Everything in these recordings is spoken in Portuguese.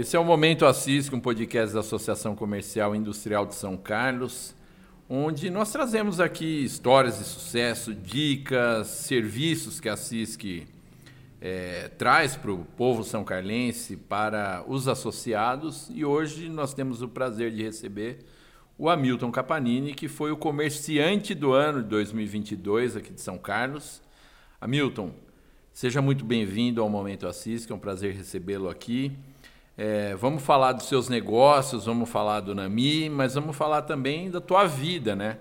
Esse é o Momento Assis, um podcast da Associação Comercial e Industrial de São Carlos, onde nós trazemos aqui histórias de sucesso, dicas, serviços que a CISC é, traz para o povo são carlense, para os associados, e hoje nós temos o prazer de receber o Hamilton Capanini, que foi o comerciante do ano de 2022 aqui de São Carlos. Hamilton, seja muito bem-vindo ao Momento Assis, que é um prazer recebê-lo aqui. É, vamos falar dos seus negócios, vamos falar do Nami, mas vamos falar também da tua vida, né?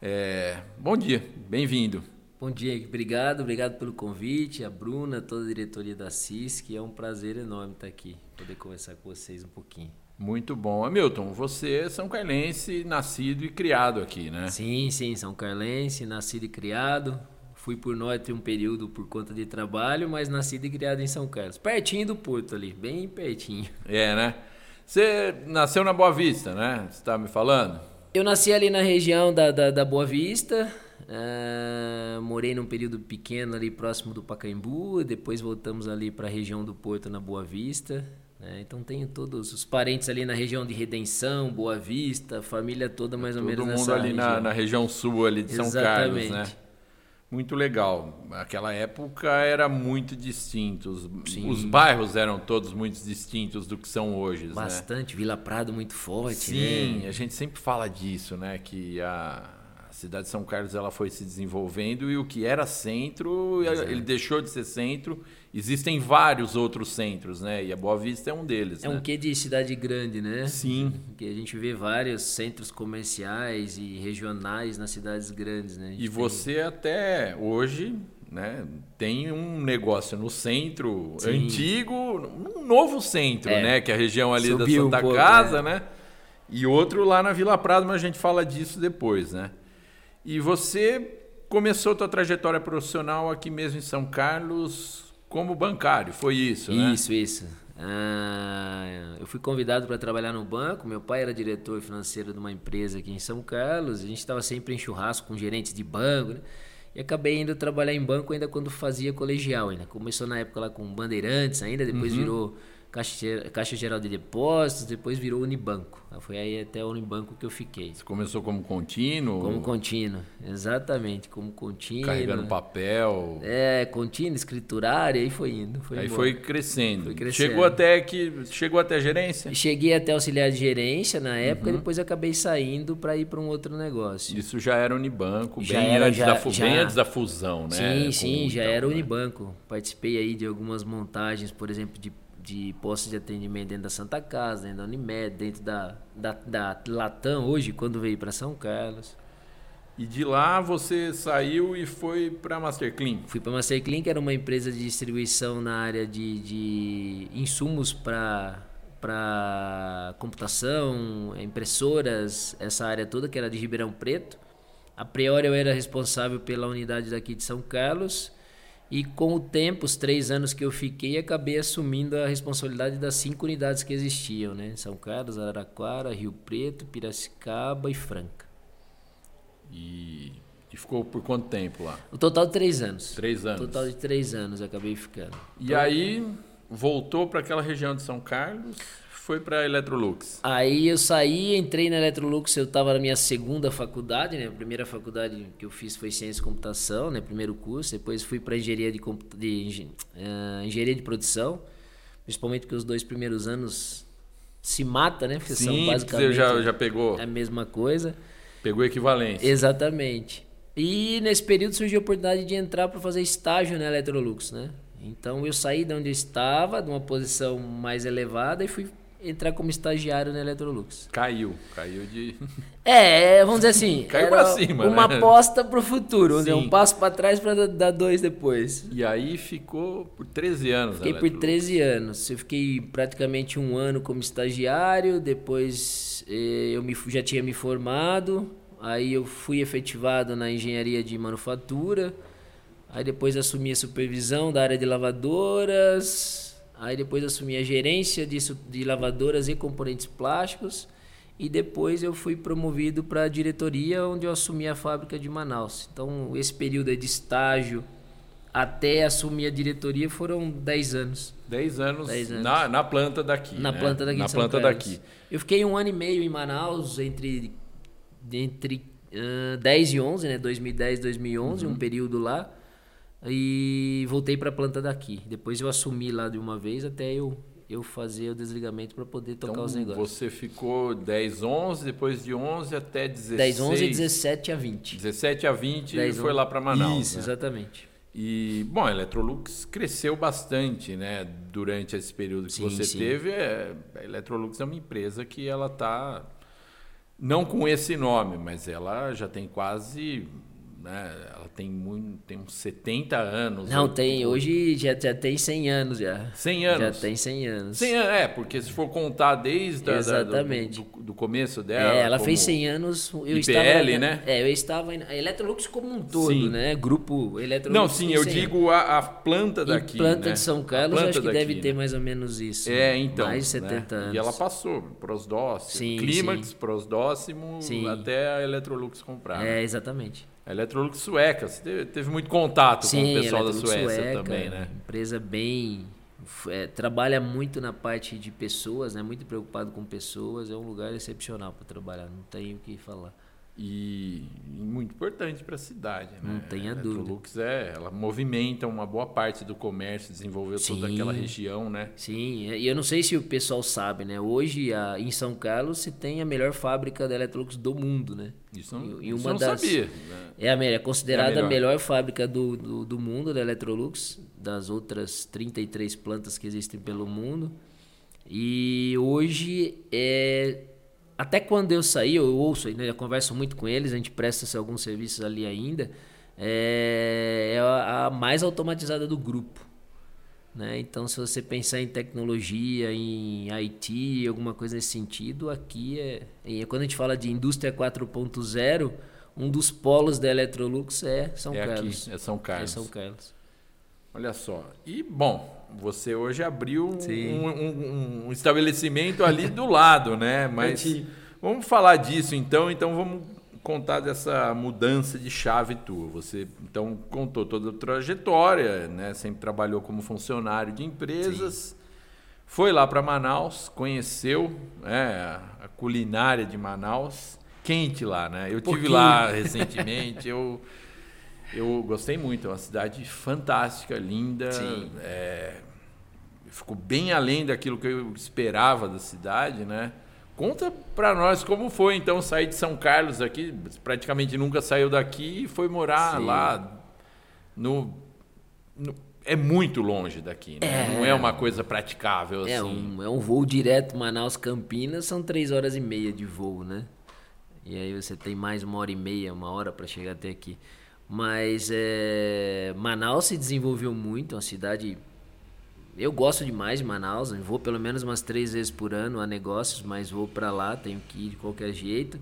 É, bom dia, bem-vindo. Bom dia, obrigado, obrigado pelo convite, a Bruna, toda a diretoria da CISC, é um prazer enorme estar aqui, poder conversar com vocês um pouquinho. Muito bom. Hamilton, você é São Carlense, nascido e criado aqui, né? Sim, sim, São Carlense, nascido e criado. Fui por norte um período por conta de trabalho, mas nascido e criado em São Carlos. Pertinho do Porto ali, bem pertinho. É, né? Você nasceu na Boa Vista, né? Você está me falando? Eu nasci ali na região da, da, da Boa Vista, uh, morei num período pequeno ali próximo do Pacaembu, depois voltamos ali para a região do Porto na Boa Vista. É, então tenho todos os parentes ali na região de Redenção, Boa Vista, família toda mais ou Todo menos mundo nessa ali na, região. na região sul ali de São Exatamente. Carlos, né? Muito legal. Aquela época era muito distinto. Os, os bairros eram todos muito distintos do que são hoje, né? Bastante, Vila Prado muito forte, Sim, né? a gente sempre fala disso, né? Que a cidade de São Carlos ela foi se desenvolvendo e o que era centro, Exato. ele deixou de ser centro. Existem vários outros centros, né? E a Boa Vista é um deles, É né? um quê de cidade grande, né? Sim. Que a gente vê vários centros comerciais e regionais nas cidades grandes, né? E tem- você até hoje, né, tem um negócio no centro Sim. antigo, um novo centro, É. né, que é a região ali da Subiu um Santa pouco, Casa, é. né? E outro lá na Vila Prado, mas a gente fala disso depois, né? E você começou tua trajetória profissional aqui mesmo em São Carlos como bancário, foi isso, né? Isso, isso. Ah, eu fui convidado para trabalhar no banco. Meu pai era diretor financeiro de uma empresa aqui em São Carlos. A gente estava sempre em churrasco com gerentes de banco, né? E acabei indo trabalhar em banco ainda quando fazia colegial. Ainda. Começou na época lá com Bandeirantes ainda, depois Uhum. virou Caixa, Caixa Geral de Depósitos, depois virou Unibanco. Foi aí até o Unibanco que eu fiquei. Você começou como contínuo, Como contínuo, exatamente, como contínuo. carregando papel. É, contínuo, escriturário, aí foi indo. Foi Aí embora. foi crescendo. Foi crescendo. Chegou até que chegou até a gerência. Cheguei até auxiliar de gerência na época, Uhum. depois acabei saindo para ir para um outro negócio. Isso já era Unibanco, Já bem, era, antes já- da, fu- bem já. antes da fusão, né? sim, sim, já Itaú, era né? Unibanco. Participei aí de algumas montagens, por exemplo, de, de postos de atendimento dentro da Santa Casa, dentro da Unimed, dentro da, da, da Latam, hoje, quando veio para São Carlos. E de lá você saiu e foi para Master Clean. Fui para a Masterclean, que era uma empresa de distribuição na área de, de insumos para para computação, impressoras, essa área toda que era de Ribeirão Preto. A priori eu era responsável pela unidade daqui de São Carlos e com o tempo, os três anos que eu fiquei, acabei assumindo a responsabilidade das cinco unidades que existiam, né? São Carlos, Araraquara, Rio Preto, Piracicaba e Franca. E, e ficou por quanto tempo lá? O total de três anos. Três anos. Total de três anos acabei ficando. E aí voltou para aquela região de São Carlos, foi para Electrolux. Aí eu saí, entrei na Electrolux, eu estava na minha segunda faculdade, né? A primeira faculdade que eu fiz foi Ciência e Computação, né? Primeiro curso, depois fui para Engenharia de, compu- de eh, Engenharia de Produção, principalmente porque os dois primeiros anos se mata, né? Porque Sim, basicamente você já, já pegou, a mesma coisa. pegou equivalência. Exatamente. E nesse período surgiu a oportunidade de entrar para fazer estágio na Electrolux, né? Então eu saí de onde eu estava, de uma posição mais elevada e fui entrar como estagiário na Electrolux. Caiu, caiu de... É, vamos dizer assim, Caiu era pra cima, uma né? aposta pro futuro, vamos dizer, um passo para trás para dar dois depois. E aí ficou por 13 anos. Fiquei por Electrolux. 13 anos. Eu fiquei praticamente um ano como estagiário, depois eh, eu me, já tinha me formado, aí eu fui efetivado na engenharia de manufatura, aí depois assumi a supervisão da área de lavadoras, aí depois assumi a gerência de, su- de lavadoras e componentes plásticos, e depois eu fui promovido para a diretoria, onde eu assumi a fábrica de Manaus. Então, esse período de estágio até assumir a diretoria foram 10 anos. 10 anos, anos. Na, na planta daqui. Na né? planta daqui Na planta Carlos. daqui. Eu fiquei um ano e meio em Manaus, entre, entre uh, 10 e 11, né? 2010 2011, uhum. um período lá. E voltei para a planta daqui. Depois eu assumi lá de uma vez até eu eu fazer o desligamento para poder tocar então, os negócios. Você ficou 10, 11, depois de 11 até 16. 10, 11, 17 a 20. 17 a 20 10, e foi lá para Manaus. Isso, né? exatamente. E, bom, a Electrolux cresceu bastante, né? Durante esse período que sim, você sim. teve. É, a Electrolux é uma empresa que ela está, não com esse nome, mas ela já tem quase né? Ela tem, muito, tem uns 70 anos. Não, tem. Hoje já, já tem 100 anos já. 100 anos? Já tem 100 anos. 100 anos, é, porque se for contar desde Exatamente. A, do, do, começo dela. É, ela fez 100 anos. Eu IPL, estava, né? É, eu estava. A Electrolux como um todo, sim. né? Grupo Electrolux. Não, sim, eu digo a, a, planta daqui. E planta né? de São Carlos, acho que daqui, deve ter né? mais ou menos isso. É, então. Mais de 70 né? anos. E ela passou, Prosdóximo, sim, Clímax, sim. até a Electrolux comprar. É, exatamente. A Electrolux sueca, você teve, muito contato Sim, com o pessoal da Suécia Suécia também, né? Empresa bem. É, trabalha muito na parte de pessoas, né? Muito preocupado com pessoas. É um lugar excepcional para trabalhar, não tenho o que falar. E, e muito importante para a cidade, né? Não tenha a dúvida. Electrolux é, ela movimenta uma boa parte do comércio, desenvolveu Sim. toda aquela região, né? Sim, e eu não sei se o pessoal sabe, né? Hoje a, em São Carlos se tem a melhor fábrica da Electrolux do mundo, né? Isso não, e, isso uma não das, sabia. Né? É, a, é considerada É a a, melhor. melhor. fábrica do, do, do mundo da Electrolux, das outras 33 plantas que existem pelo mundo. E hoje é até quando eu saí, eu ouço, né, eu converso muito com eles, a gente presta alguns serviços ali ainda, é, é a, a, mais automatizada do grupo. Né? Então, se você pensar em tecnologia, em IT, alguma coisa nesse sentido, aqui é. Quando a gente fala de indústria 4.0, um dos polos da Electrolux é São é Carlos. Aqui, é São Carlos. É São Carlos. Olha só. E, bom, você hoje abriu um, um, um, estabelecimento ali do lado, né? Mas vamos falar disso então. Então vamos contar dessa mudança de chave tua. Você então contou toda a trajetória, né? Sempre trabalhou como funcionário de empresas. Sim. Foi lá para Manaus, conheceu né, a culinária de Manaus. Quente lá, né? Eu tive lá recentemente. eu eu gostei muito, é uma cidade fantástica, linda. É, ficou bem além daquilo que eu esperava da cidade, né? Conta para nós como foi então sair de São Carlos aqui, praticamente nunca saiu daqui e foi morar Sim. lá no, no, é muito longe daqui, né? É. Não é uma coisa praticável É assim. um, é um voo direto Manaus-Campinas, são três horas e meia de voo, né? E aí você tem mais uma hora e meia, uma hora para chegar até aqui. Mas é, Manaus se desenvolveu muito, é uma cidade. Eu gosto demais de Manaus, eu vou pelo menos umas três vezes por ano a negócios, mas vou para lá, tenho que ir de qualquer jeito.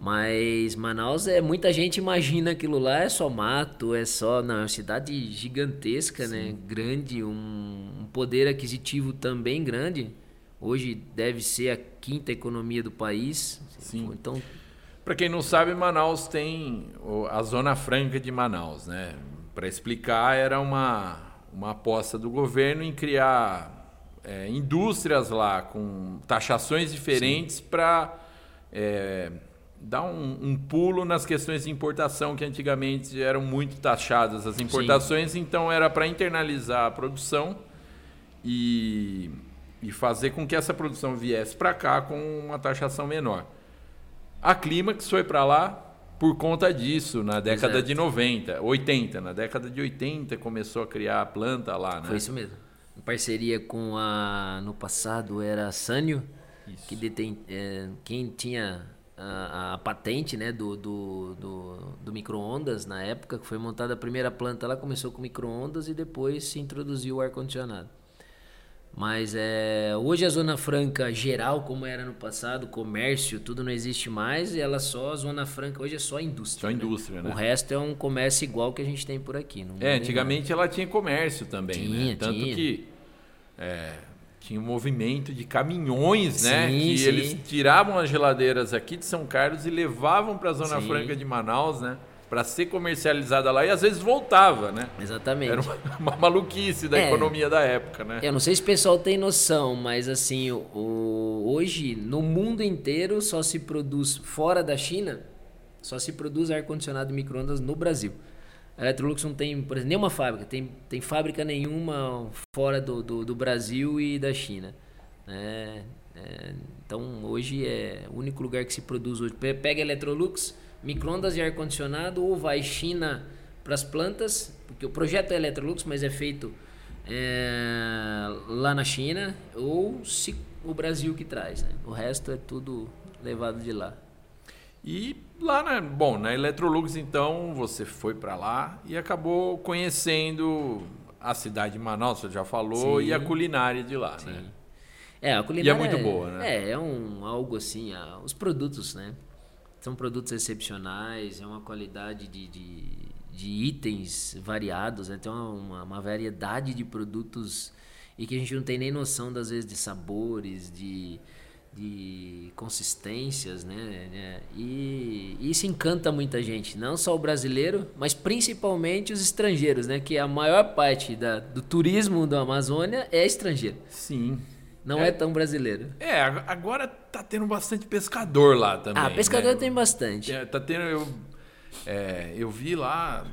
Mas Manaus é muita gente imagina aquilo lá é só mato, é só não, é uma cidade gigantesca, Sim. né? Grande, um, um poder aquisitivo também grande. Hoje deve ser a quinta economia do país. Sim. Então para quem não sabe, Manaus tem a Zona Franca de Manaus, né? Para explicar, era uma, uma aposta do governo em criar é, indústrias lá com taxações diferentes para é, dar um, um, pulo nas questões de importação que antigamente eram muito taxadas as importações, Sim. então era para internalizar a produção e, e fazer com que essa produção viesse para cá com uma taxação menor. A Clímax foi para lá por conta disso, na década Exato. de 90, 80. Na década de 80 começou a criar a planta lá, né? Foi isso mesmo. Em parceria com a. No passado era a isso. que detém. É, quem tinha a, a, patente né, do, do, do, do micro-ondas na época, que foi montada a primeira planta lá, começou com micro-ondas e depois se introduziu o ar-condicionado. Mas é, hoje a Zona Franca geral, como era no passado, comércio, tudo não existe mais, e ela só, a Zona Franca hoje é só indústria. Só indústria, né? O resto é um comércio igual que a gente tem por aqui. É, antigamente ela tinha comércio também, tinha, né? Tanto tinha. que é, tinha um movimento de caminhões, né? Sim, que sim. eles tiravam as geladeiras aqui de São Carlos e levavam para a Zona Sim. Franca de Manaus, né? Para ser comercializada lá e às vezes voltava, né? Exatamente. Era uma, uma maluquice da É. economia da época, né? Eu não sei se o pessoal tem noção, mas assim, o- o- hoje no mundo inteiro só se produz fora da China, só se produz ar-condicionado e micro-ondas no Brasil. A Electrolux não tem, por exemplo, nenhuma fábrica, tem, tem fábrica nenhuma fora do, do, do Brasil e da China. né? É, então hoje é o único lugar que se produz hoje. Pe- Pega Electrolux, micro-ondas e ar-condicionado, ou vai China para as plantas, porque o projeto é Electrolux, mas é feito é, lá na China, ou se o Brasil que traz. Né? O resto é tudo levado de lá. E lá, na, bom, na Electrolux, então, você foi para lá e acabou conhecendo a cidade de Manaus, você já falou, Sim. e a culinária de lá, né? É, a culinária muito boa, né? É, é um algo assim, ah, os produtos, né? São produtos excepcionais, é uma qualidade de, de, de itens variados, né? Tem uma, uma, variedade de produtos e que a gente não tem nem noção, das vezes, de sabores, de, de consistências, né? né? E isso encanta muita gente, não só o brasileiro, mas principalmente os estrangeiros, né? Que a maior parte da, do turismo da Amazônia é estrangeiro. Sim. Não é, tão brasileiro. É, ag- agora tá tendo bastante pescador lá também. Ah, pescador né? tem bastante. É, Tá tendo. Eu, é, eu vi lá.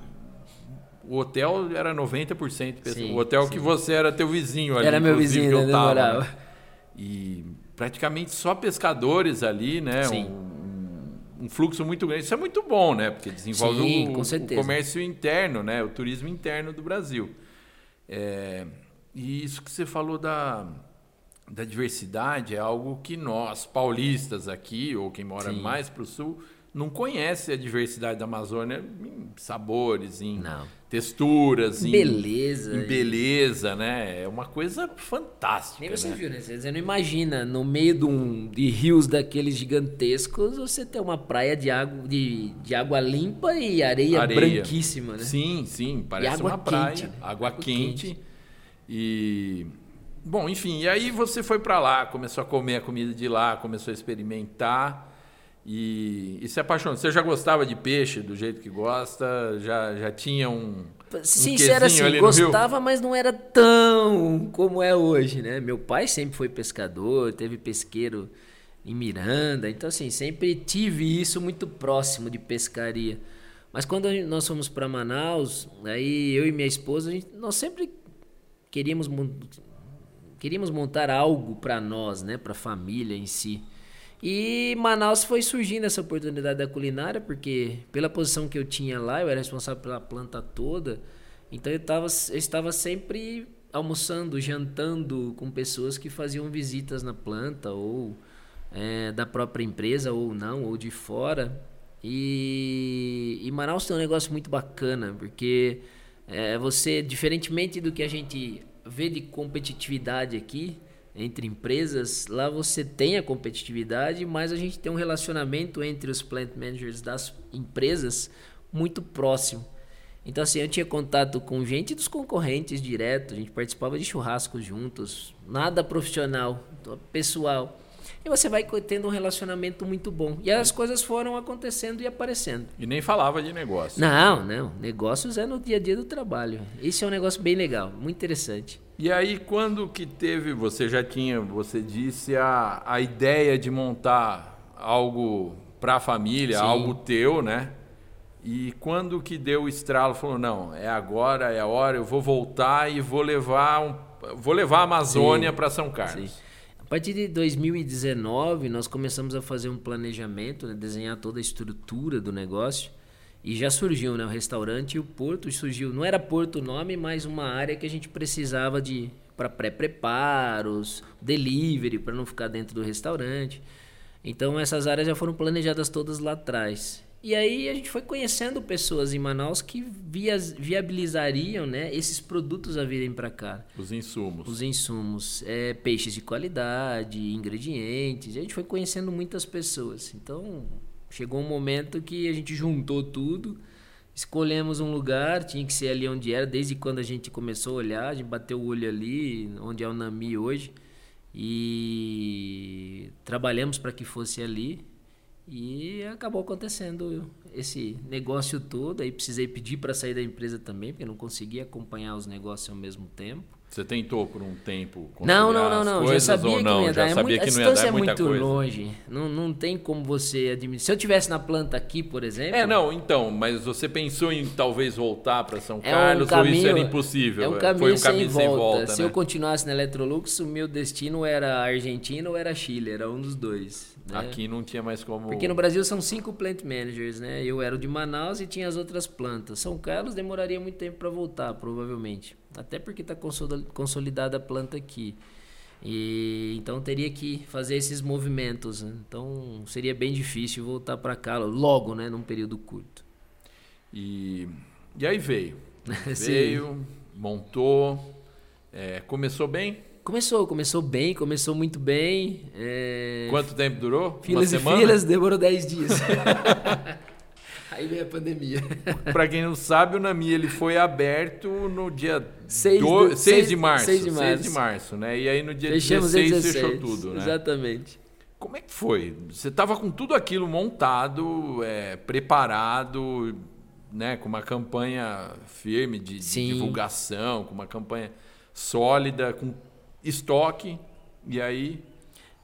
O hotel era 90% pessoa. Sim, o hotel sim. que você era teu vizinho ali. Era meu vizinho, que eu né, tava, né? E praticamente só pescadores ali, né? Sim. Um, um fluxo muito grande. Isso é muito bom, né? Porque desenvolve Sim, o, com o comércio interno, né? O turismo interno do Brasil. É, e isso que você falou da, da diversidade é algo que nós, paulistas aqui, ou quem mora Sim. mais para o sul, não conhece a diversidade da Amazônia em sabores, em Não. texturas, em Beleza. em beleza, né? É uma coisa fantástica. Nem você né? viu, né? Você não imagina, no meio de, um, de rios daqueles gigantescos, você ter uma praia de água, de, de água limpa e areia, Areia. branquíssima, né? Sim, sim, parece uma praia, quente, né? água, Água quente. quente. E bom, enfim, e aí você foi para lá, começou a comer a comida de lá, começou a experimentar e, e se apaixonou. Você já gostava de peixe do jeito que gosta? Já já tinha um Sincero quesinho assim, gostava, mas não era tão como é hoje, né? Meu pai sempre foi pescador, teve pesqueiro em Miranda, então assim, sempre tive isso muito próximo de pescaria. Mas quando nós fomos para Manaus, aí eu e minha esposa, a gente- nós sempre queríamos queríamos montar algo para nós, né, para a família em si. E Manaus foi surgindo essa oportunidade da culinária, porque pela posição que eu tinha lá, eu era responsável pela planta toda, então eu, tava, eu estava sempre almoçando, jantando com pessoas que faziam visitas na planta, ou é, da própria empresa, ou não, ou de fora. E, e Manaus tem um negócio muito bacana, porque é, você, diferentemente do que a gente vê de competitividade aqui entre empresas, lá você tem a competitividade, mas a gente tem um relacionamento entre os plant managers das empresas muito próximo. Então, assim, eu tinha contato com gente dos concorrentes direto, a gente participava de churrascos juntos, nada profissional, pessoal. E você vai tendo um relacionamento muito bom. E as coisas foram acontecendo e aparecendo. e nem falava de negócio. Não, não. Negócios é no dia a dia do trabalho. Esse é um negócio bem legal, muito interessante. E aí, quando que teve, você já tinha, você disse, a, a ideia de montar algo para a família, Sim. algo teu, né? E quando que deu o estralo, falou, não, é agora, é a hora, eu vou voltar e vou levar, um, vou levar a Amazônia para São Carlos. Sim. A partir de 2019, nós começamos a fazer um planejamento, né, desenhar toda a estrutura do negócio. E já surgiu, né, o restaurante e o porto surgiu. Não era porto o nome, mas uma área que a gente precisava de para pré-preparos, delivery, para não ficar dentro do restaurante. Então essas áreas já foram planejadas todas lá atrás. E aí a gente foi conhecendo pessoas em Manaus que vias- viabilizariam, né, esses produtos a virem para cá Os insumos. os insumos, é, peixes de qualidade, ingredientes. A gente foi conhecendo muitas pessoas. Então, chegou um momento que a gente juntou tudo, escolhemos um lugar, tinha que ser ali onde era, desde quando a gente começou a olhar, a gente bateu o olho ali, onde é o Nami hoje, e trabalhamos para que fosse ali. E acabou acontecendo esse negócio todo. Aí precisei pedir para sair da empresa também, porque não conseguia acompanhar os negócios ao mesmo tempo. Você tentou por um tempo Não, não, não, não. Já sabia que não ia dar. Já sabia é que não ia a distância é muito coisa. longe. Não, não tem como você administrar. Se eu tivesse na planta aqui, por exemplo. É, não, então, mas você pensou em talvez voltar para São É um Carlos ou isso caminho- era impossível? É um caminho, Foi um sem, caminho volta. sem volta, Se né? eu continuasse na Electrolux, o meu destino era Argentina ou era Chile, era um dos dois. né? Aqui não tinha mais como. Porque no Brasil são cinco plant managers, né? Eu era o de Manaus e tinha as outras plantas. São Carlos demoraria muito tempo para voltar, provavelmente. Até porque está consolidada a planta aqui. E então teria que fazer esses movimentos. né? Então seria bem difícil voltar para cá logo, né? Num período curto. E, e aí veio. Veio, montou, é, começou bem. Começou, começou bem, começou muito bem. é, Quanto tempo durou? Filas Uma e semana? filas, demorou 10 dias. Aí veio a pandemia. Para quem não sabe, o Nami ele foi aberto no dia Seis do- do- 6 seis- de março. seis de 6 março. de março, né? E aí no dia Fechamos 16 em 16. fechou tudo, né? Exatamente. Como é que foi? Você estava com tudo aquilo montado, é, preparado, né? Com uma campanha firme de, de divulgação, com uma campanha sólida, com estoque. E aí,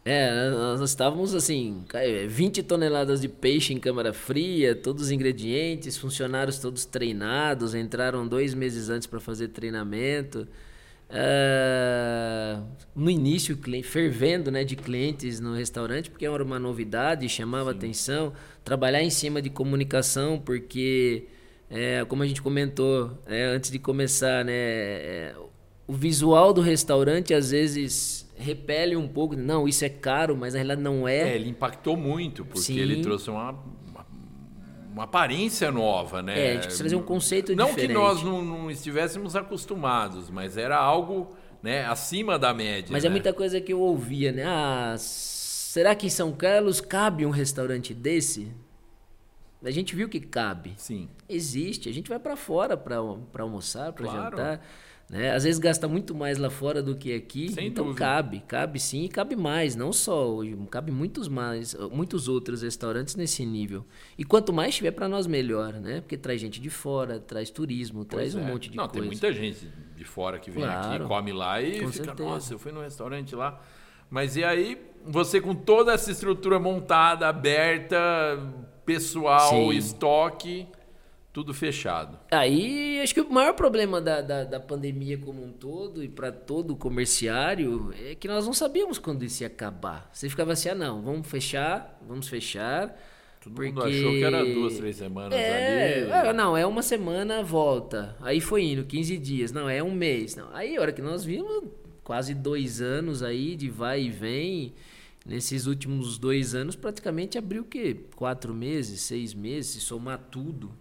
É, nós estávamos assim, cara, 20 toneladas de peixe em câmara fria, todos os ingredientes, funcionários todos treinados, entraram dois meses antes para fazer treinamento. Ah, no início, fervendo né, de clientes no restaurante, porque era uma novidade, chamava atenção. Trabalhar em cima de comunicação, porque, é, como a gente comentou é, antes de começar, né, é, o visual do restaurante às vezes repele um pouco. Não, isso é caro, mas na realidade não é, é. ele impactou muito, porque Sim. ele trouxe uma, uma, uma aparência nova, né? É, a gente precisa trazer um conceito Não diferente. que nós não, não estivéssemos acostumados, mas era algo né, acima da média. Mas né? é muita coisa que eu ouvia, né? Ah, será que em São Carlos cabe um restaurante desse? A gente viu que cabe. Sim. Existe. A gente vai para fora para almoçar, para Claro. jantar. Né? Às vezes gasta muito mais lá fora do que aqui. Sem então dúvida. cabe, cabe sim e cabe mais. Não só hoje, cabe muitos mais, muitos outros restaurantes nesse nível. E quanto mais tiver para nós melhor, né? Porque traz gente de fora, traz turismo, traz Pois um é. monte de Não, coisa. tem muita gente de fora que vem aqui, Claro. come lá e Com fica, certeza. nossa, eu fui no restaurante lá. Mas e aí, você com toda essa estrutura montada, aberta, pessoal, Sim. estoque, tudo fechado. Aí, acho que o maior problema da, da, da pandemia como um todo e para todo o comerciário é que nós não sabíamos quando isso ia acabar. Você ficava assim, ah não, vamos fechar, vamos fechar. Todo porque... mundo achou que era duas, três semanas É, ali. é, não, é uma semana, volta. Aí foi indo, 15 dias. Não, é um mês. Não. Aí, a hora que nós vimos, quase dois anos aí de vai e vem. Nesses últimos dois anos, praticamente abriu o quê? Quatro meses, seis meses, se somar tudo.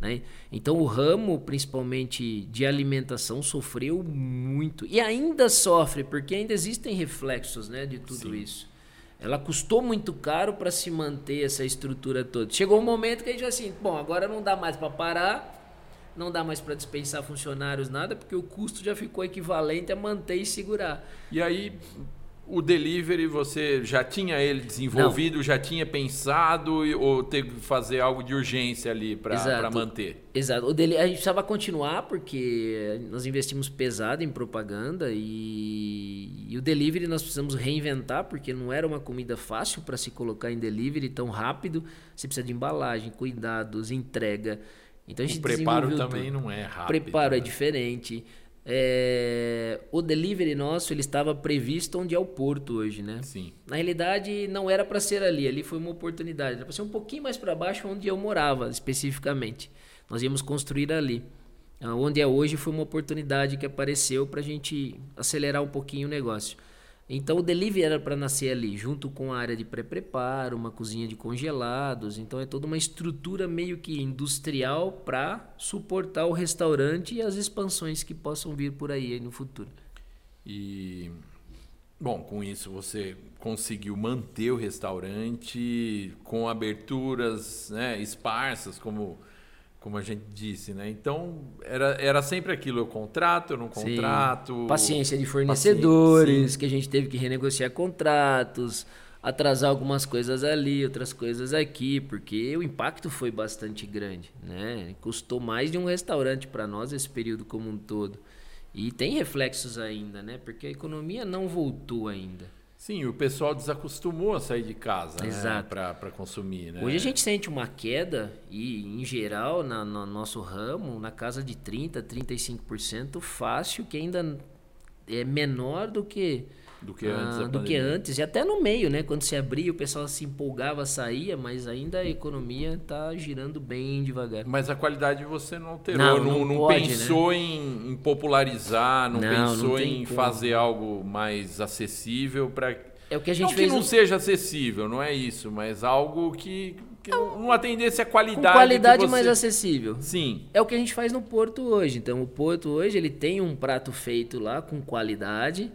Né? Então, o ramo, principalmente de alimentação, sofreu muito. E ainda sofre, porque ainda existem reflexos né, de tudo Sim. isso. Ela custou muito caro para se manter essa estrutura toda. Chegou um momento que a gente assim, bom, agora não dá mais para parar, não dá mais para dispensar funcionários nada, porque o custo já ficou equivalente a manter e segurar. E aí, o delivery, você já tinha ele desenvolvido, já tinha pensado ou teve que fazer algo de urgência ali para manter? Exato. O dele, a gente precisava continuar porque nós investimos pesado em propaganda e, e o delivery nós precisamos reinventar porque não era uma comida fácil para se colocar em delivery tão rápido. Você precisa de embalagem, cuidados, entrega. Então a gente O preparo também tudo. não é rápido. Preparo é né? diferente. É, o delivery nosso ele estava previsto onde é o porto hoje, né? Sim. Na realidade, não era para ser ali, ali foi uma oportunidade. Era para ser um pouquinho mais para baixo, onde eu morava especificamente. Nós íamos construir ali. Ah, Onde é hoje foi uma oportunidade que apareceu para a gente acelerar um pouquinho o negócio. Então o delivery era para nascer ali, junto com a área de pré-preparo, uma cozinha de congelados. Então é toda uma estrutura meio que industrial para suportar o restaurante e as expansões que possam vir por aí, aí no futuro. E bom, com isso você conseguiu manter o restaurante com aberturas, né, esparsas, como como a gente disse, né? Então era, era sempre aquilo, eu contrato, eu não Sim. contrato. Paciência de Paciência, fornecedores, sim. que a gente teve que renegociar contratos. atrasar algumas coisas ali, outras coisas aqui, porque o impacto foi bastante grande, né? Custou mais de um restaurante para nós esse período como um todo. E tem reflexos ainda, né? Porque a economia não voltou ainda. Sim, o pessoal desacostumou a sair de casa né? Para consumir. Né? Hoje a gente sente uma queda, e em geral, na, no nosso ramo, na casa de 30%, 35% fácil, que ainda é menor do que do que antes. Ah, do que antes. E até no meio, né? Quando se abria, o pessoal se empolgava, saía, mas ainda a economia está girando bem devagar. Mas a qualidade você não alterou. Não, não, não pode, pensou né? em, em popularizar, não, Não, pensou em como. fazer algo mais acessível para. É o que a gente não fez que não seja acessível, não é isso, mas algo que, que não, não atendesse a com qualidade. qualidade que você... mais acessível. Sim. É o que a gente faz no Porto hoje. Então, o Porto hoje ele tem um prato feito lá com qualidade,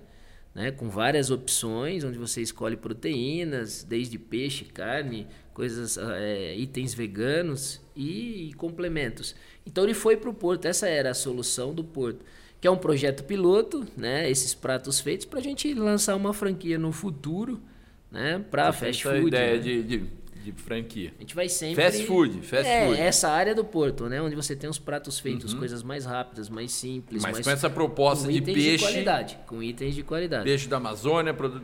né, com várias opções, onde você escolhe proteínas, desde peixe, carne, coisas, é, itens veganos e complementos. Então, ele foi para o Porto. Essa era a solução do Porto, que é um projeto piloto, né, esses pratos feitos para a gente lançar uma franquia no futuro, né, para fast Essa food. ideia né? de, de, de franquia. A gente vai sempre. Fast food, fast é, food. essa área do Porto, né? Onde você tem os pratos feitos, coisas mais rápidas, mais simples. Mas mais... com essa proposta com de itens peixe, de qualidade. Com itens de qualidade. peixe da Amazônia, produ-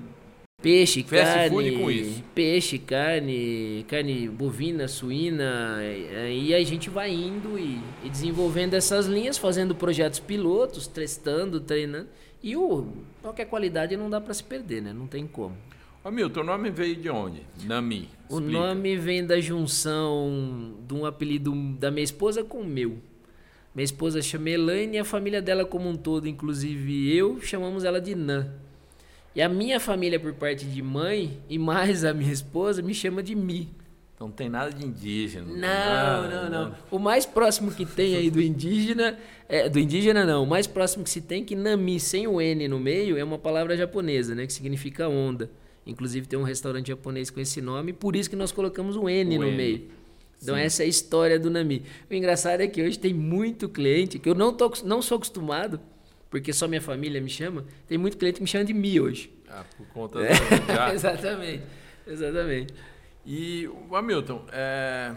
Peixe, Fast carne. food com isso. Peixe, carne, carne bovina, suína. é, E aí a gente vai indo e, e desenvolvendo essas linhas, fazendo projetos pilotos, testando, treinando. E o, qualquer qualidade não dá para se perder, né? Não tem como. Ô Milton, o nome veio de onde? Nami. O Explica. nome vem da junção de um apelido da minha esposa com o meu. Minha esposa chama Elaine e a família dela como um todo, inclusive eu, chamamos ela de Nã. E a minha família por parte de mãe e mais a minha esposa me chama de Mi. Então não tem nada de indígena. Não, nada, não, não. O mais próximo que tem aí do indígena, é, do indígena não, o mais próximo que se tem que Nami sem o N no meio é uma palavra japonesa, né, que significa onda. Inclusive tem um restaurante japonês com esse nome, por isso que nós colocamos o N O no N. meio. Então Sim. essa é a história do Nami. O engraçado é que hoje tem muito cliente que eu não tô não sou acostumado, porque só minha família me chama. Tem muito cliente que me chama de Mi hoje. Ah, por conta É. já. exatamente. Exatamente. E, Hamilton, é,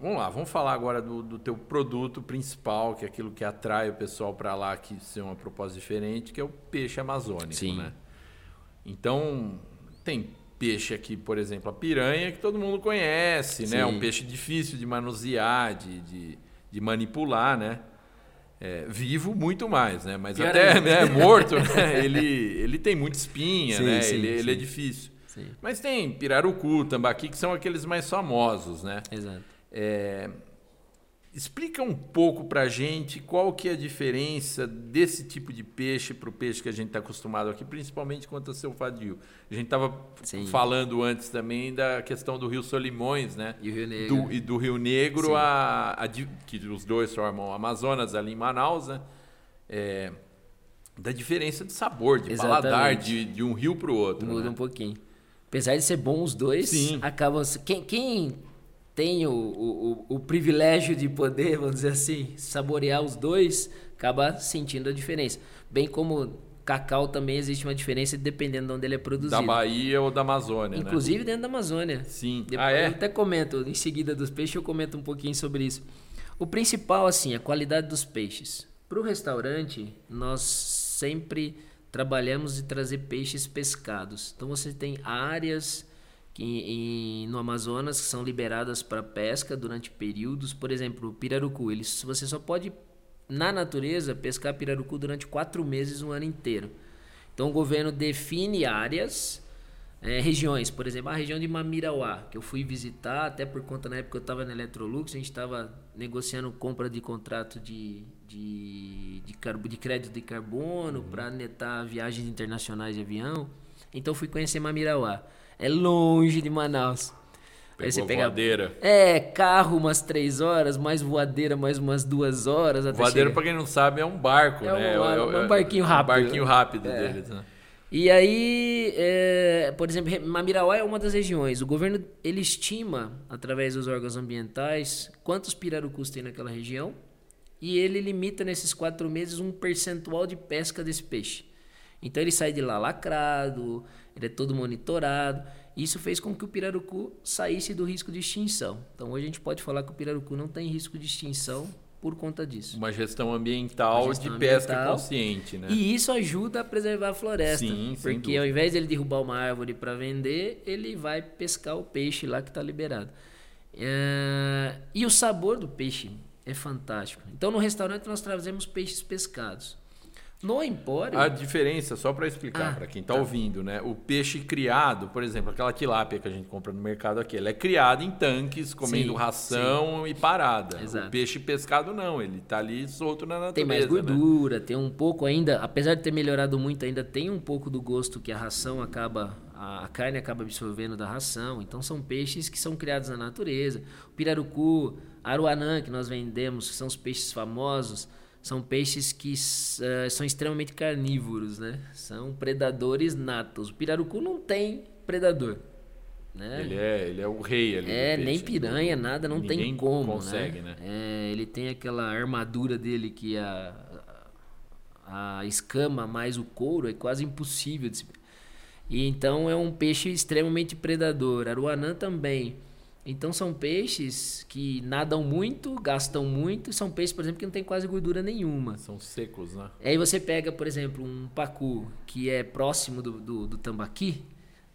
vamos lá, vamos falar agora do, do teu produto principal, que é aquilo que atrai o pessoal para lá, que ser uma proposta diferente, que é o peixe amazônico, Sim. né? Então, tem peixe aqui, por exemplo, a piranha, que todo mundo conhece, né? É um Sim. peixe difícil de manusear, de, de, de manipular, né? É, vivo muito mais, né? Mas até né, morto, né? ele, ele tem muita espinha, Sim, né? sim, ele, ele é sim. difícil. Sim. Mas tem pirarucu, tambaqui, que são aqueles mais famosos, né? Exato. É, explica um pouco pra gente qual que é a diferença desse tipo de peixe para o peixe que a gente está acostumado aqui, principalmente quanto ao seu fadio. A gente estava falando antes também da questão do Rio Solimões, né? E o Rio Negro. Do, e do Rio Negro, a, a que os dois formam Amazonas ali em Manaus, né? É, da diferença de sabor, de Exatamente. paladar, de, de um rio para o outro. Muda né? um pouquinho. Apesar de ser bom os dois, Sim. acabam. Quem, quem tem o, o, o- privilégio de poder, vamos dizer assim, saborear os dois, acaba sentindo a diferença. Bem como cacau também existe uma diferença dependendo de onde ele é produzido. Da Bahia ou da Amazônia, né? Inclusive dentro da Amazônia. Sim. Depois Ah, é? Eu até comento, em seguida dos peixes, eu comento um pouquinho sobre isso. O principal, assim, é a qualidade dos peixes. Para o restaurante, nós sempre trabalhamos de trazer peixes pescados. Então você tem áreas que em- no Amazonas que são liberadas para pesca durante períodos. Por exemplo, o pirarucu. Eles, você só pode, na natureza, pescar pirarucu durante quatro meses, um ano inteiro. Então o governo define áreas é, regiões, por exemplo, a região de Mamirauá, que eu fui visitar, até por conta na época eu estava na Electrolux, a gente estava negociando compra de contrato de, de, de, carbo, de crédito de carbono para netar viagens internacionais de avião. Então fui conhecer Mamirauá. É longe de Manaus. Aí você Pegou pega. voadeira. É, carro umas três horas, mais voadeira mais umas duas horas. Até Voadeiro, chegar. para quem não sabe, é um barco, É um- né? é um barquinho rápido. Um barquinho rápido É. deles, né? E aí, é, por exemplo, Mamirauá é uma das regiões. O governo ele estima, através dos órgãos ambientais, quantos pirarucus tem naquela região e ele limita nesses quatro meses um percentual de pesca desse peixe. Então ele sai de lá lacrado, ele é todo monitorado. Isso fez com que o pirarucu saísse do risco de extinção. Então hoje a gente pode falar que o pirarucu não tem risco de extinção por conta disso. Uma gestão ambiental Uma gestão de pesca ambiental, consciente, né? E isso ajuda a preservar a floresta. Sim, porque ao invés de ele derrubar uma árvore para vender, ele vai pescar o peixe lá que está liberado. É... E o sabor do peixe é fantástico. Então no restaurante nós trazemos peixes pescados. No empório. A diferença, só para explicar ah, para quem está tá. ouvindo, né? O peixe criado, por exemplo, aquela tilápia que a gente compra no mercado aqui, ela é criada em tanques, comendo sim, ração sim. e parada. Exato. O peixe pescado não, ele está ali solto na natureza. Tem mais né? gordura, né? tem um pouco ainda, apesar de ter melhorado muito, ainda tem um pouco do gosto que a ração acaba, a carne acaba absorvendo da ração. Então são peixes que são criados na natureza. O pirarucu, aruanã que nós vendemos, que são os peixes famosos são peixes que uh, são extremamente carnívoros, né? São predadores natos. O pirarucu não tem predador. Né? Ele, é, ele é o rei ali. É, nem piranha, nada, não tem como. Consegue, né? né? É, ele tem aquela armadura dele que a, a escama mais o couro é quase impossível de se... E então é um peixe extremamente predador. Aruanã também. Então são peixes que nadam muito, gastam muito, são peixes, por exemplo, que não tem quase gordura nenhuma. São secos, né? Aí você pega, por exemplo, um pacu que é próximo do, do, do tambaqui,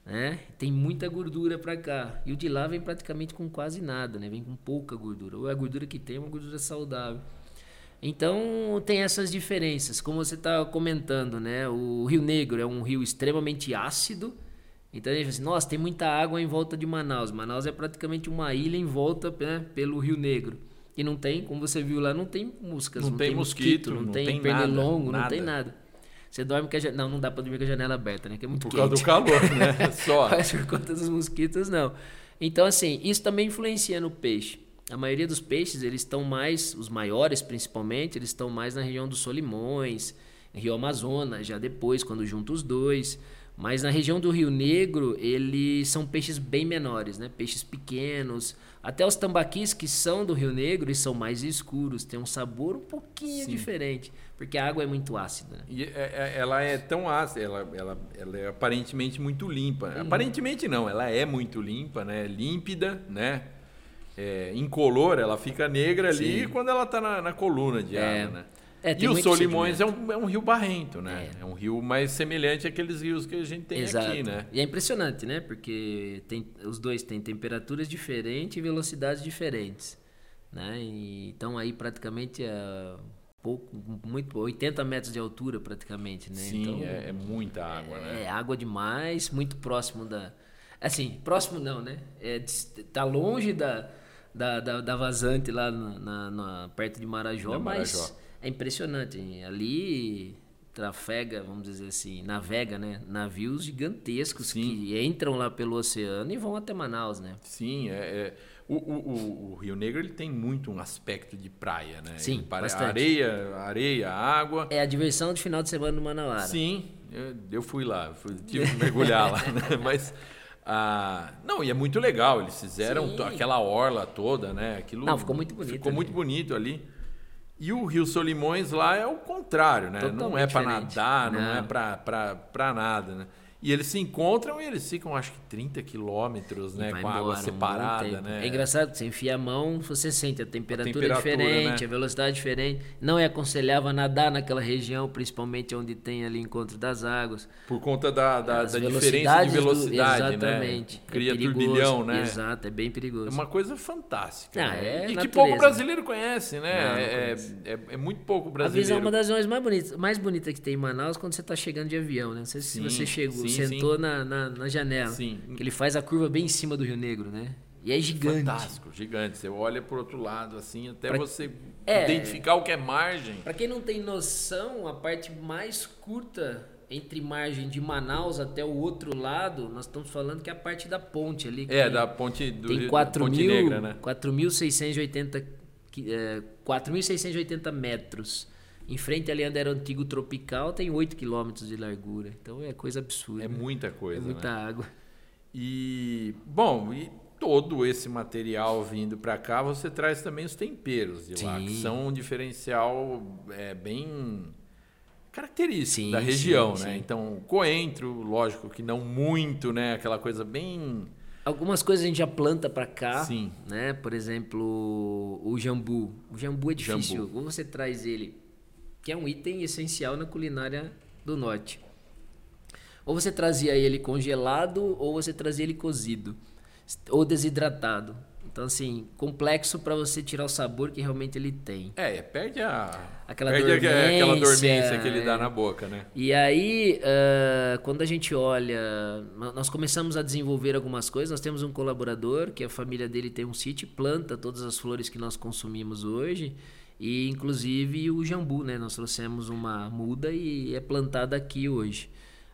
né? Tem muita gordura para cá. E o de lá vem praticamente com quase nada, né? Vem com pouca gordura. Ou a gordura que tem é uma gordura saudável. Então tem essas diferenças. Como você está comentando, né? O Rio Negro é um rio extremamente ácido então a gente assim, nossa, tem muita água em volta de Manaus. Manaus é praticamente uma ilha em volta né, pelo Rio Negro. E não tem, como você viu lá, não tem moscas, não, não tem, tem, mosquito, não, não tem, tem pernilongo, nada, não tem nada. Você dorme com a janela. Não, não dá para dormir com a janela aberta, né? Que é muito Por quente. causa do calor, né? Só. Mas por conta dos mosquitos, não. Então, assim, isso também influencia no peixe. A maioria dos peixes, eles estão mais, os maiores principalmente, eles estão mais na região dos Solimões, Rio Amazonas, já depois, quando junta os dois. Mas na região do Rio Negro, eles são peixes bem menores, né? Peixes pequenos. Até os tambaquis que são do Rio Negro, eles são mais escuros, tem um sabor um pouquinho Sim. diferente, porque a água é muito ácida. Né? E é, é, ela é tão ácida, ela, ela, ela é aparentemente muito limpa. Uhum. Aparentemente não, ela é muito limpa, né? Límpida, né? É, incolor, ela fica negra ali Sim. quando ela está na, na, coluna de é. água, né? É, e o Solimões é um, é um rio barrento, né? É. é. um rio mais semelhante àqueles rios que a gente tem Exato. aqui, né? E é impressionante, né? Porque tem, os dois têm temperaturas diferentes e velocidades diferentes, né? E estão aí praticamente a pouco, muito, 80 metros de altura praticamente, né? Sim, então, é, é, muita água, é, né? É água demais, muito próximo da... Assim, próximo não, né? É, tá longe da, da, da, da vazante lá na, na, na perto de Marajó, mas... É impressionante. Ali trafega, vamos dizer assim, navega, né? Navios gigantescos Sim. que entram lá pelo oceano e vão até Manaus, né? Sim, é, é o, o, o, Rio Negro ele tem muito um aspecto de praia, né? Sim, ele, bastante. Areia, areia, água. É a diversão de final de semana no Manauara. Sim, eu, eu fui lá, fui, tive que mergulhar lá, né? Mas ah, não, e é muito legal. Eles fizeram Sim. aquela orla toda, né? Aquilo não, ficou muito bonito. Ficou ali. muito bonito ali. E o Rio Solimões lá é o contrário, né? Totalmente não é para nadar, não, não é para nada, né? E eles se encontram e eles ficam, acho que 30 quilômetros, né? Com a água separada, né? É engraçado, você enfia a mão, você sente a temperatura, a temperatura diferente, né? a velocidade diferente. Não é aconselhável nadar naquela região, principalmente onde tem ali encontro das águas. Por conta da, da, da diferença de velocidade, do, exatamente. né? Cria é turbilhão, né? Exato, é bem perigoso. É uma coisa fantástica. Ah, né? é e natureza. que pouco brasileiro conhece, né? Não, não é, é, é, muito pouco brasileiro. A visão é uma das regiões mais bonitas, mais bonitas que tem em Manaus quando você está chegando de avião, né? Não sei se você chegou. Sim sentou na, na, na, janela. Sim. Que ele faz a curva bem em cima do Rio Negro, né? E é gigante. Fantástico, gigante. Você olha por outro lado, assim, até pra... você é, identificar o que é margem. Para quem não tem noção, a parte mais curta entre margem de Manaus até o outro lado, nós estamos falando que é a parte da ponte ali. É, da ponte do tem 4 ponte mil, Negra, né? 4.680 é, 4.680 metros. Em frente onde era antigo tropical, tem 8 quilômetros de largura. Então é coisa absurda. É muita coisa. É muita né? água. E, bom, e todo esse material vindo para cá, você traz também os temperos de Sim. lá, que são um diferencial é, bem característico Sim, da região, sim, né? Então, coentro, lógico que não muito, né? Aquela coisa bem Algumas coisas a gente já planta para cá, Sim. né? Por exemplo, o jambu. O jambu é difícil. Jambu. Ou você traz ele, que é um item essencial na culinária do norte. Ou você trazia ele congelado, ou você trazia ele cozido, ou desidratado. Então, assim, complexo para você tirar o sabor que realmente ele tem. É, perde a. Aquela perde a- aquela dormência, dormência que ele dá é. na boca, né? E aí, ah, quando a gente olha, nó- nós começamos a desenvolver algumas coisas. Nós temos um colaborador que a família dele tem um sítio, planta todas as flores que nós consumimos hoje. E inclusive o jambu, né? Nós trouxemos uma muda e é plantada aqui hoje.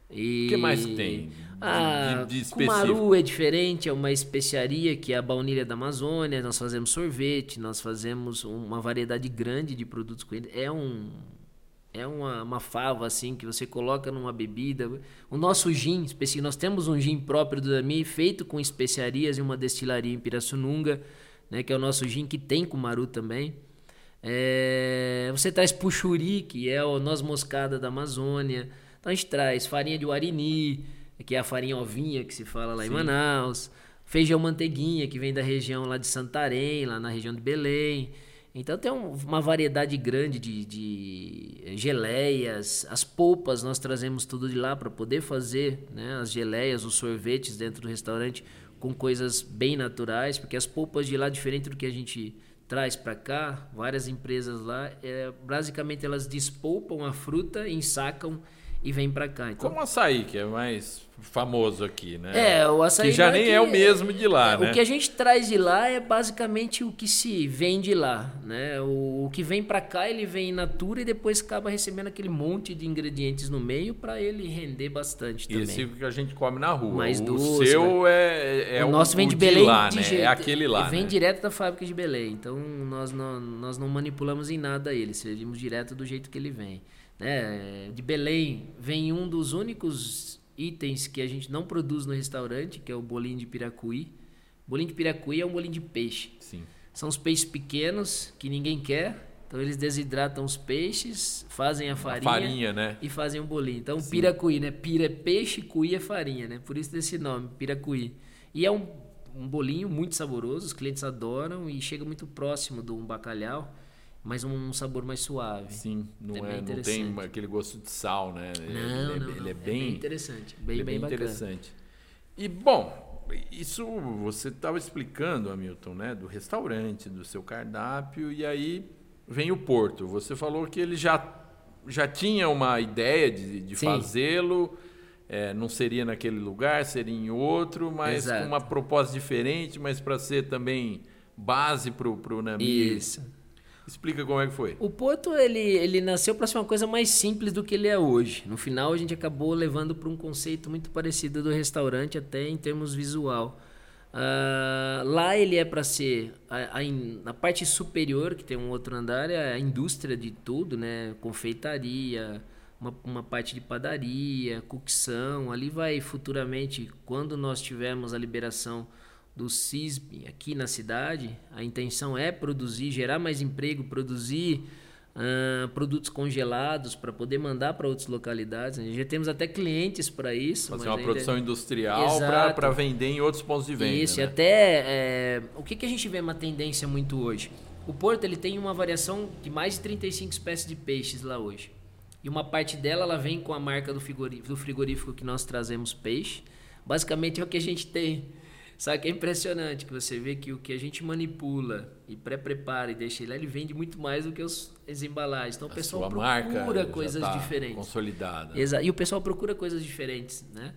E... O que mais tem de- Ah, de- de específico? Cumaru é diferente, é uma especiaria que é a baunilha da Amazônia. Nós fazemos sorvete, nós fazemos uma variedade grande de produtos com ele. É um é uma, uma fava assim que você coloca numa bebida. O nosso gin, específico, nós temos um gin próprio do Dami feito com especiarias e uma destilaria em Pirassununga, né, que é o nosso gin que tem cumaru também. É, você traz puxuri, que é a noz moscada da Amazônia. Então a gente traz farinha de uarini, que é a farinha ovinha que se fala lá em Manaus. Feijão manteiguinha, que vem da região lá de Santarém, lá na região de Belém. Então tem um- uma variedade grande de, de geleias, as polpas nós trazemos tudo de lá para poder fazer né, as geleias, os sorvetes dentro do restaurante com coisas bem naturais, porque as polpas de lá, diferente do que a gente traz para cá, várias empresas lá, é, basicamente elas despolpam a fruta, ensacam e vêm para cá. Então, Como o açaí, que é mais famoso aqui, né? é, o açaí Que já daqui nem é o mesmo de lá, é, né? O que a gente traz de lá é basicamente o que se vende lá, né? O, o que vem para cá, ele vem in natura e depois acaba recebendo aquele monte de ingredientes no meio para ele render bastante também. Esse que a gente come na rua. Mais o doce, seu é, é o nosso vem de o Belém lá, de né? jeito- É aquele lá, Vem né? direto da fábrica de Belém. Então nós não, nós não manipulamos em nada ele, servimos direto do jeito que ele vem. Né? De Belém vem um dos únicos itens que a gente não produz no restaurante, que é o bolinho de piracuí. Bolinho de piracuí é um bolinho de peixe. Sim. São os peixes pequenos que ninguém quer. Então eles desidratam os peixes, fazem a A farinha, farinha, né? e fazem um bolinho. Então, piracuí, né? Pira é peixe, cuí é farinha, né? Por isso desse nome, piracuí. E é um, um bolinho muito saboroso, os clientes adoram e chega muito próximo do um bacalhau, mas um sabor mais suave. Sim, não, É é, bem não tem aquele gosto de sal, né? Ele- Não, ele, é- não, ele não. é bem, interessante, bem, é bem, bem interessante. E bom, isso você estava explicando, Hamilton, né? Do restaurante, do seu cardápio, e aí vem o Porto. Você falou que ele já, já tinha uma ideia de, de fazê-lo. é, não seria naquele lugar, seria em outro, mas Exato. com uma proposta diferente, mas para ser também base para o Nami. Isso. Explica como é que foi. O Porto, ele, ele nasceu para ser uma coisa mais simples do que ele é hoje. No final, a gente acabou levando para um conceito muito parecido do restaurante, até em termos visual. Ah, lá ele é para ser, a, a na parte superior, que tem um outro andar, é a indústria de tudo, né? Confeitaria, uma, uma parte de padaria, cocção. Ali vai futuramente, quando nós tivermos a liberação do CISB aqui na cidade, a intenção é produzir, gerar mais emprego, produzir ah, produtos congelados para poder mandar para outras localidades. Já temos até clientes para isso. Fazer mas uma ainda- produção industrial para vender em outros pontos de venda. isso, e né? até é, o que, que a gente vê uma tendência muito hoje? O Porto ele tem uma variação de mais de 35 espécies de peixes lá hoje. E uma parte dela ela vem com a marca do frigorífico, do frigorífico que nós trazemos peixe. Basicamente é o que a gente tem. Sabe que é impressionante que você vê que o que a gente manipula e pré-prepara e deixa ele lá, ele vende muito mais do que os, as embalagens. Então o A pessoal sua procura coisas tá diferentes. Consolidada. Exa e o pessoal procura coisas diferentes, né?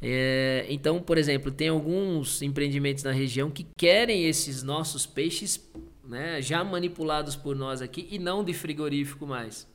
É, então, por exemplo, tem alguns empreendimentos na região que querem esses nossos peixes né, já manipulados por nós aqui e não de frigorífico mais.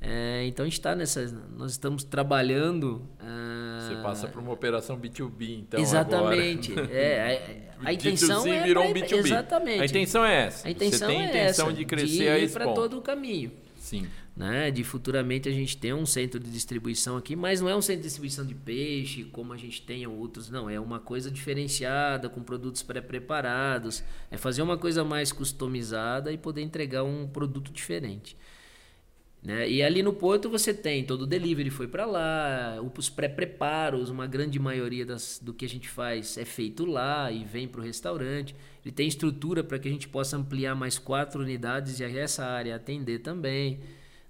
É, então a gente está nessa. Nós estamos trabalhando. ah, Você passa por uma operação B2B, então. exatamente. Agora. É, a, a intenção D2C é virou um pra- B2B. Exatamente. A intenção é essa. A intenção Você tem é intenção essa, de crescer a ir esse para todo o caminho Sim. né, de futuramente a gente ter um centro de distribuição aqui, mas não é um centro de distribuição de peixe como a gente tem outros, não, é uma coisa diferenciada com produtos pré-preparados, é fazer uma coisa mais customizada e poder entregar um produto diferente. Né? E ali no Porto você tem todo o delivery foi para lá, os pré-preparos, uma grande maioria das, do que a gente faz é feito lá e vem para o restaurante. Ele tem estrutura para que a gente possa ampliar mais quatro unidades e essa área atender também.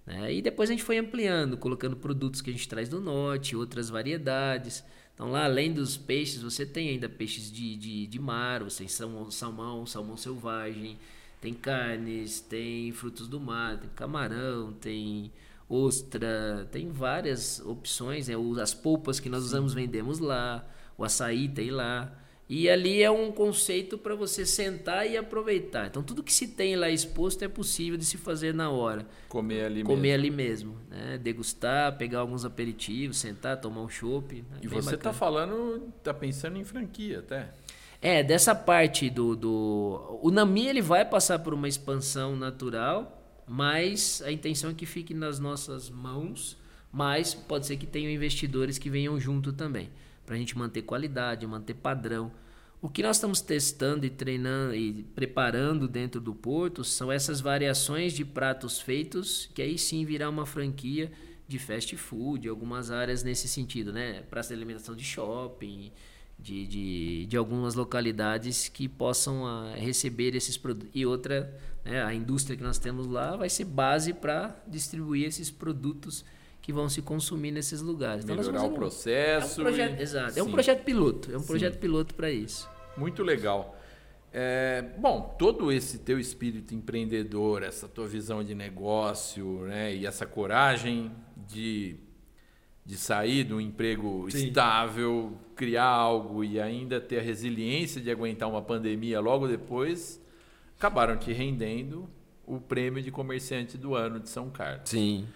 Né? E depois a gente foi ampliando, colocando produtos que a gente traz do norte, outras variedades. Então lá, além dos peixes, você tem ainda peixes de, de, de mar, você tem salmão, salmão, salmão selvagem, tem carnes, tem frutos do mar, tem camarão, tem ostra, tem várias opções. Né? As polpas que nós usamos vendemos lá, o açaí tem lá. E ali é um conceito para você sentar e aproveitar. Então tudo que se tem lá exposto é possível de se fazer na hora. Comer ali Comer mesmo. ali mesmo. Né? Degustar, pegar alguns aperitivos, sentar, tomar um chopp. Né? E você está falando, está pensando em franquia até. É, dessa parte do, do. O Nami ele vai passar por uma expansão natural, mas a intenção é que fique nas nossas mãos, mas pode ser que tenham investidores que venham junto também, para a gente manter qualidade, manter padrão. O que nós estamos testando e treinando e preparando dentro do porto são essas variações de pratos feitos, que aí sim virá uma franquia de fast food, algumas áreas nesse sentido, né? Praça de alimentação de shopping, de, de, de algumas localidades que possam uh, receber esses produtos. E outra, né, a indústria que nós temos lá vai ser base para distribuir esses produtos que vão se consumir nesses lugares. Então, Melhorar o processo. É um projeto, e... Exato. Sim. É um projeto piloto. É um Sim. projeto piloto para isso. Muito legal. É, bom, todo esse teu espírito empreendedor, essa tua visão de negócio, né, e essa coragem de de sair de um emprego Sim. estável, criar algo e ainda ter a resiliência de aguentar uma pandemia logo depois, acabaram te rendendo o prêmio de comerciante do ano de São Carlos. Sim.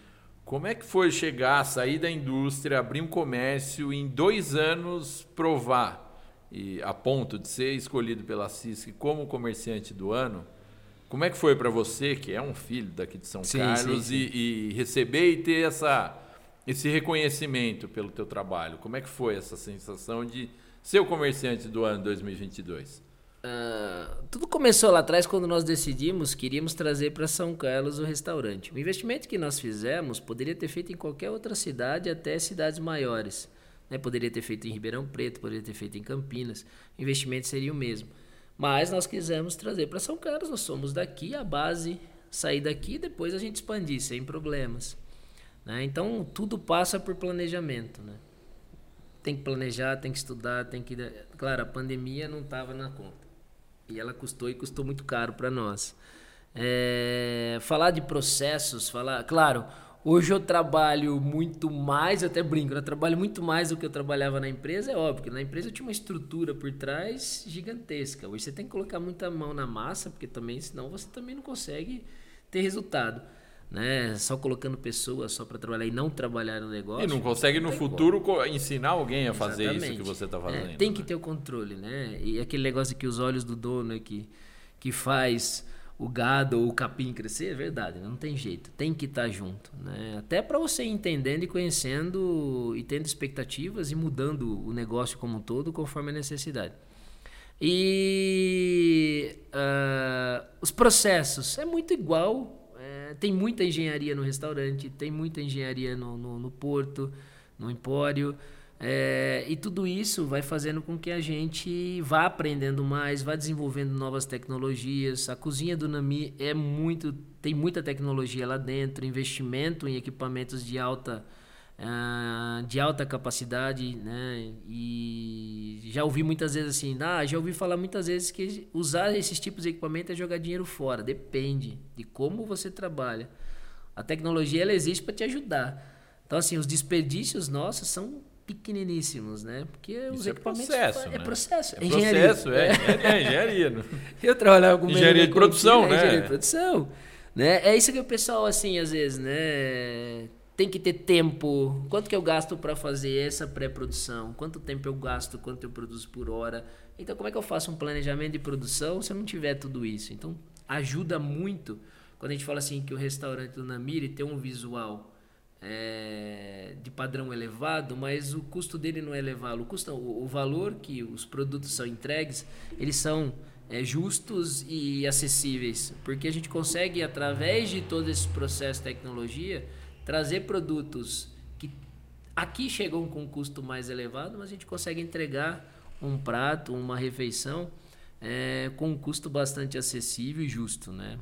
Como é que foi chegar, sair da indústria, abrir um comércio em dois anos provar e a ponto de ser escolhido pela CISC como comerciante do ano? Como é que foi para você, que é um filho daqui de São sim, Carlos, sim, sim. E, e receber e ter essa esse reconhecimento pelo teu trabalho? Como é que foi essa sensação de ser o comerciante do ano 2022? Uh, ah, tudo começou lá atrás quando nós decidimos que iríamos trazer para São Carlos o restaurante. O investimento que nós fizemos poderia ter feito em qualquer outra cidade, até cidades maiores. Né? Poderia ter feito em Ribeirão Preto, poderia ter feito em Campinas. O investimento seria o mesmo. Mas nós quisemos trazer para São Carlos. Nós somos daqui, a base, sair daqui e depois a gente expandir sem problemas. Né? Então, tudo passa por planejamento. Né? Tem que planejar, tem que estudar, tem que. Claro, a pandemia não estava na conta. E ela custou e custou muito caro para nós. É, falar de processos, falar. Claro, hoje eu trabalho muito mais, eu até brinco, eu trabalho muito mais do que eu trabalhava na empresa, é óbvio, na empresa eu tinha uma estrutura por trás gigantesca. Hoje você tem que colocar muita mão na massa, porque também, senão você também não consegue ter resultado né? Só colocando pessoas só para trabalhar e não trabalhar no negócio. E não consegue no futuro ensinar alguém a fazer Exatamente. isso que você está fazendo. É, tem que né? ter o controle, né? E aquele negócio que os olhos do dono é que, que faz o gado ou o capim crescer, é verdade, não tem jeito, tem que estar tá junto, né? Até para você entendendo e conhecendo e tendo expectativas e mudando o negócio como um todo conforme a necessidade. E uh, os processos é muito igual tem muita engenharia no restaurante, tem muita engenharia no, no, no porto, no empório. É, e tudo isso vai fazendo com que a gente vá aprendendo mais, vá desenvolvendo novas tecnologias. A cozinha do Nami é muito, tem muita tecnologia lá dentro, investimento em equipamentos de alta uh, de alta capacidade, né? E já ouvi muitas vezes assim, ah, já ouvi falar muitas vezes que usar esses tipos de equipamento é jogar dinheiro fora. Depende de como você trabalha. A tecnologia ela existe para te ajudar. Então assim, os desperdícios nossos são pequeniníssimos, né? Porque Isso os é equipamentos processo, é né? processo, é, engenharia. Processo, é, é, é engenharia. Né? Eu trabalhava com engenharia de produção, né? Engenharia de produção, né? É isso que o pessoal assim às vezes, né? Tem que ter tempo. Quanto que eu gasto para fazer essa pré-produção? Quanto tempo eu gasto? Quanto eu produzo por hora? Então, como é que eu faço um planejamento de produção se eu não tiver tudo isso? Então, ajuda muito quando a gente fala assim que o restaurante do Namiri tem um visual é, de padrão elevado, mas o custo dele não é elevado. O, custo, o, valor que os produtos são entregues, eles são é, justos e acessíveis, porque a gente consegue, através de todo esse processo de tecnologia, trazer produtos que aqui chegam com um custo mais elevado, mas a gente consegue entregar um prato, uma refeição é, com um custo bastante acessível e justo, né?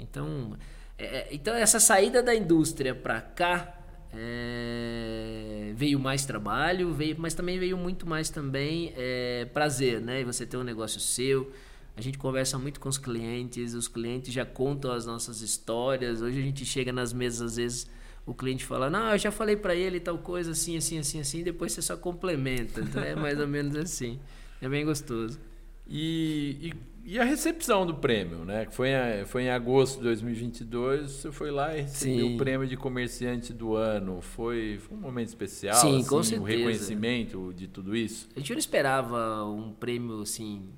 Então, é, então essa saída da indústria para cá é, veio mais trabalho, veio, mas também veio muito mais também é, prazer, né? Você ter um negócio seu. A gente conversa muito com os clientes, os clientes já contam as nossas histórias. Hoje a gente chega nas mesas, às vezes o cliente fala: Não, eu já falei para ele tal coisa assim, assim, assim, assim. Depois você só complementa. Então é mais ou menos assim. É bem gostoso. E, e, e, a recepção do prêmio, né? Foi, foi em agosto de 2022, você foi lá e recebeu Sim. o prêmio de comerciante do ano. Foi, foi um momento especial, Sim, assim, com certeza. o reconhecimento de tudo isso? A gente não esperava um prêmio assim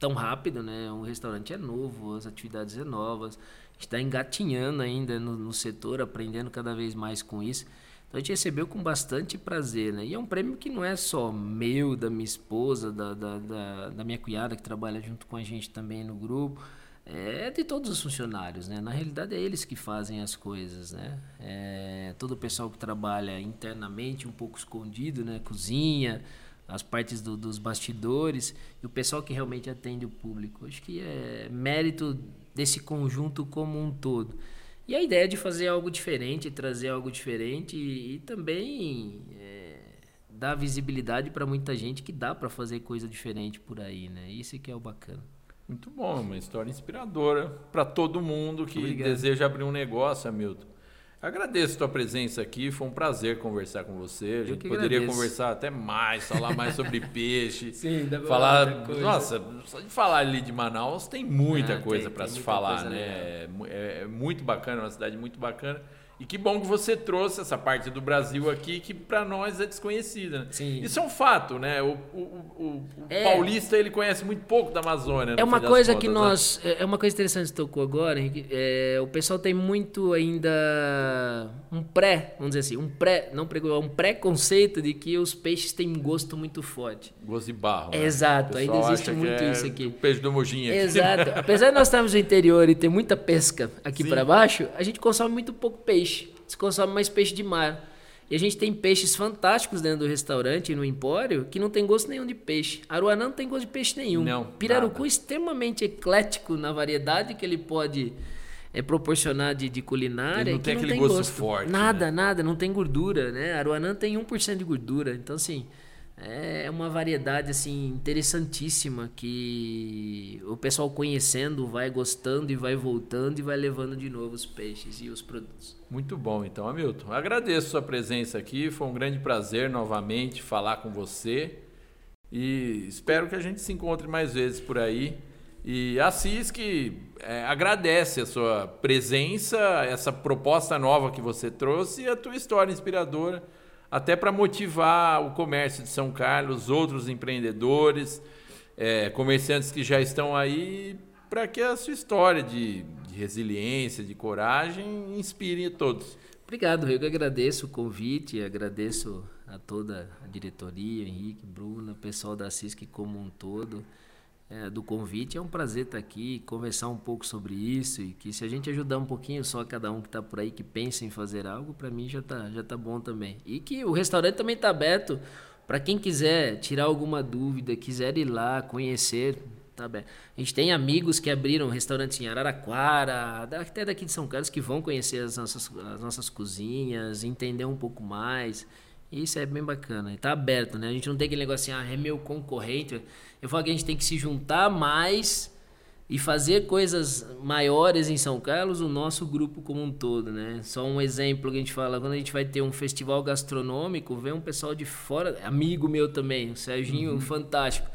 tão rápido, né? Um restaurante é novo, as atividades são novas. A gente está engatinhando ainda no, no setor, aprendendo cada vez mais com isso. Então a gente recebeu com bastante prazer, né? E é um prêmio que não é só meu, da minha esposa, da, da, da, da minha cunhada que trabalha junto com a gente também no grupo, é de todos os funcionários, né? Na realidade é eles que fazem as coisas, né? É, todo o pessoal que trabalha internamente, um pouco escondido, né? Cozinha, as partes do, dos bastidores e o pessoal que realmente atende o público. Acho que é mérito desse conjunto como um todo. E a ideia de fazer algo diferente, trazer algo diferente e, e também é, dar visibilidade para muita gente que dá para fazer coisa diferente por aí, né? Isso que é o bacana. Muito bom, uma história inspiradora para todo mundo que Obrigado. deseja abrir um negócio, Hamilton. Agradeço a tua presença aqui, foi um prazer conversar com você. A gente poderia agradeço. conversar até mais, falar mais sobre peixe. Sim, dá falar. Nossa, só de falar ali de Manaus tem muita ah, coisa para se falar, né? É, é, muito bacana, uma cidade muito bacana. E que bom que você trouxe essa parte do Brasil aqui, que para nós é desconhecida. Sim. Isso é um fato, né? O, o, o, o é. paulista ele conhece muito pouco da Amazônia. É uma coisa contas, que né? nós. Né? É uma coisa interessante que tocou agora, Henrique. É, o pessoal tem muito ainda um pré, vamos dizer assim, um pré, não um pré-conceito de que os peixes têm um gosto muito forte. Gosto de barro. Né? Exato, ainda existe muito é isso aqui. O peixe do Mojinha. Exato. Apesar de nós estarmos no interior e ter muita pesca aqui para baixo, a gente consome muito pouco peixe peixe. Você consome mais peixe de mar. E a gente tem peixes fantásticos dentro do restaurante e no empório que não tem gosto nenhum de peixe. Aruanã não tem gosto de peixe nenhum. Não, Pirarucu é extremamente eclético na variedade que ele pode é, proporcionar de, de culinária. Ele não tem não aquele tem gosto, gosto, forte. Nada, né? nada, não tem gordura, né? Aruanã tem 1% de gordura. Então, assim, é uma variedade assim interessantíssima que o pessoal conhecendo vai gostando e vai voltando e vai levando de novo os peixes e os produtos. Muito bom, então, Hamilton. Agradeço sua presença aqui, foi um grande prazer novamente falar com você e espero que a gente se encontre mais vezes por aí. E a CISC é, agradece a sua presença, essa proposta nova que você trouxe e a tua história inspiradora até para motivar o comércio de São Carlos, outros empreendedores, é, comerciantes que já estão aí, para que a sua história de, de, resiliência, de coragem, inspire todos. Obrigado, eu agradeço o convite, agradeço a toda a diretoria, Henrique, Bruna, pessoal da CISC como um todo é, do convite. É um prazer estar aqui, conversar um pouco sobre isso e que se a gente ajudar um pouquinho só cada um que está por aí que pensa em fazer algo, para mim já tá já tá bom também. E que o restaurante também está aberto para quem quiser tirar alguma dúvida, quiser ir lá conhecer. Tá bem. A gente tem amigos que abriram restaurantes em Araraquara, até daqui de São Carlos, que vão conhecer as nossas, as nossas cozinhas, entender um pouco mais. Isso é bem bacana. Está aberto, né? A gente não tem aquele negócio assim, ah, é meu concorrente. Eu falo que a gente tem que se juntar mais e fazer coisas maiores em São Carlos, o nosso grupo como um todo, né? Só um exemplo que a gente fala, quando a gente vai ter um festival gastronômico, vem um pessoal de fora, amigo meu também, o Serginho, uhum. fantástico.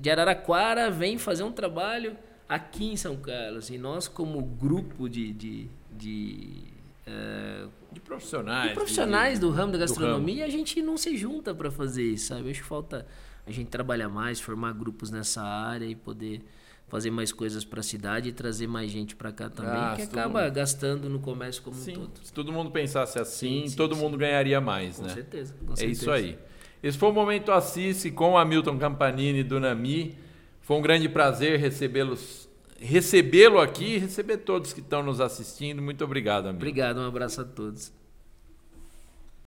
De Araraquara vem fazer um trabalho aqui em São Carlos. E nós, como grupo de, de, de é, de profissionais. De profissionais de, do ramo da gastronomia, ramo. a gente não se junta para fazer isso, sabe? Eu acho que falta a gente trabalhar mais, formar grupos nessa área e poder fazer mais coisas para a cidade e trazer mais gente para cá também, ah, que acaba mundo... gastando no comércio como sim, um todo. Se todo mundo pensasse assim, sim, sim, todo mundo ganharia mais, com né? Certeza, com é certeza. isso aí. Esse foi o Momento Assiste com Hamilton Campanini do Nami Foi um grande prazer recebê-los, recebê-lo aqui e receber todos que estão nos assistindo. Muito obrigado, amigo. Obrigado, um abraço a todos.